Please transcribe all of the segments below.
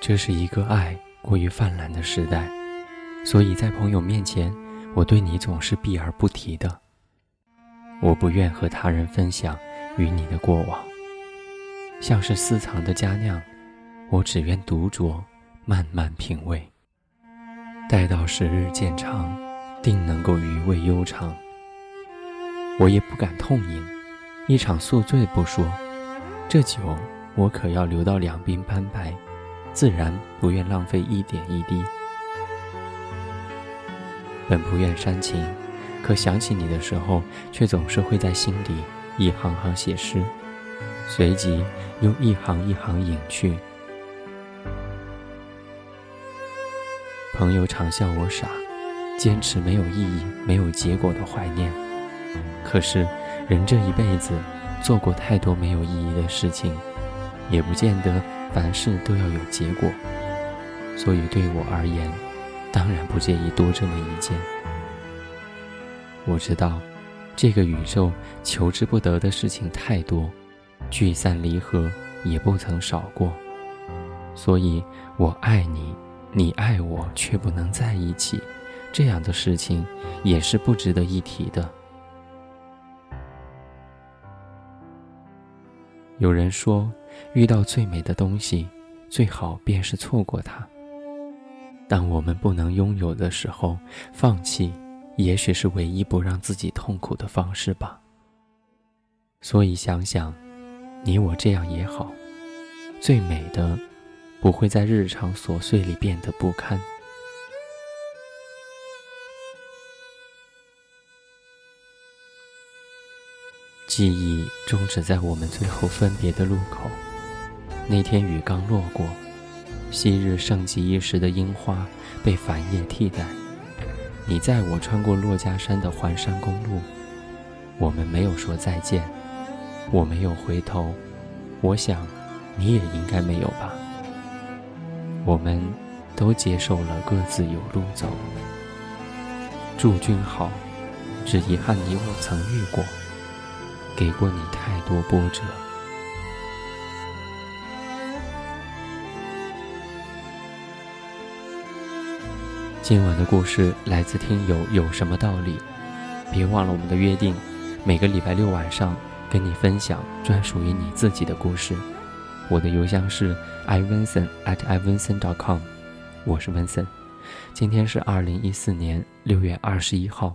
这是一个爱过于泛滥的时代，所以在朋友面前，我对你总是避而不提的。我不愿和他人分享与你的过往，像是私藏的佳酿，我只愿独酌，慢慢品味。待到时日渐长，定能够余味悠长。我也不敢痛饮，一场宿醉不说，这酒我可要留到两鬓斑白。自然不愿浪费一点一滴，本不愿煽情，可想起你的时候，却总是会在心底一行行写诗，随即又一行一行隐去。朋友常笑我傻，坚持没有意义、没有结果的怀念。可是人这一辈子做过太多没有意义的事情，也不见得。凡事都要有结果，所以对我而言，当然不介意多这么一件。我知道，这个宇宙求之不得的事情太多，聚散离合也不曾少过，所以我爱你，你爱我却不能在一起，这样的事情也是不值得一提的。有人说。遇到最美的东西，最好便是错过它。当我们不能拥有的时候，放弃也许是唯一不让自己痛苦的方式吧。所以想想，你我这样也好。最美的，不会在日常琐碎里变得不堪。记忆终止在我们最后分别的路口。那天雨刚落过，昔日盛极一时的樱花被繁叶替代。你载我穿过珞珈山的环山公路，我们没有说再见，我没有回头，我想你也应该没有吧。我们都接受了各自有路走。祝君好，只遗憾你我曾遇过，给过你太多波折。今晚的故事来自听友有什么道理？别忘了我们的约定，每个礼拜六晚上跟你分享专属于你自己的故事。我的邮箱是 ivinson at ivinson dot com，我是文森。今天是二零一四年六月二十一号，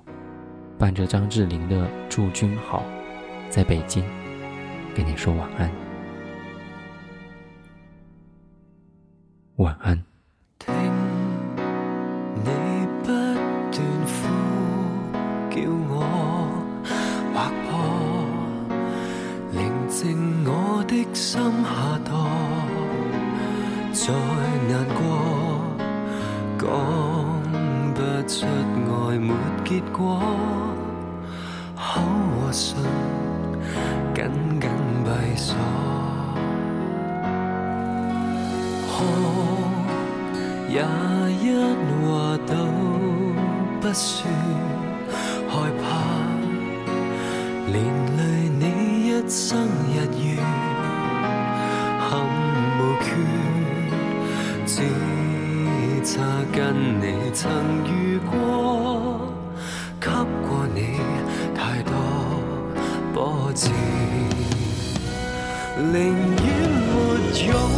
伴着张智霖的《祝君好》，在北京跟你说晚安，晚安。心下堕，再难过，讲不出爱没结果，口和唇紧紧闭锁，哭也一话都不说，害怕连累你一生日月。憾无缺只差跟你曾遇过，给过你太多波折，宁愿没用。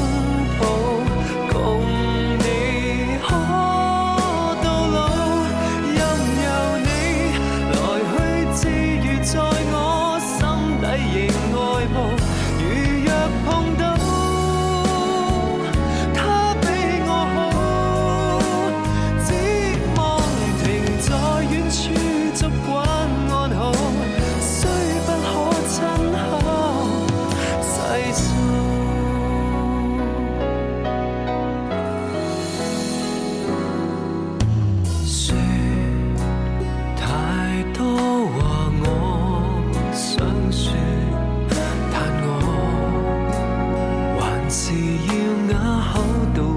是要哑口道。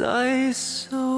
I saw.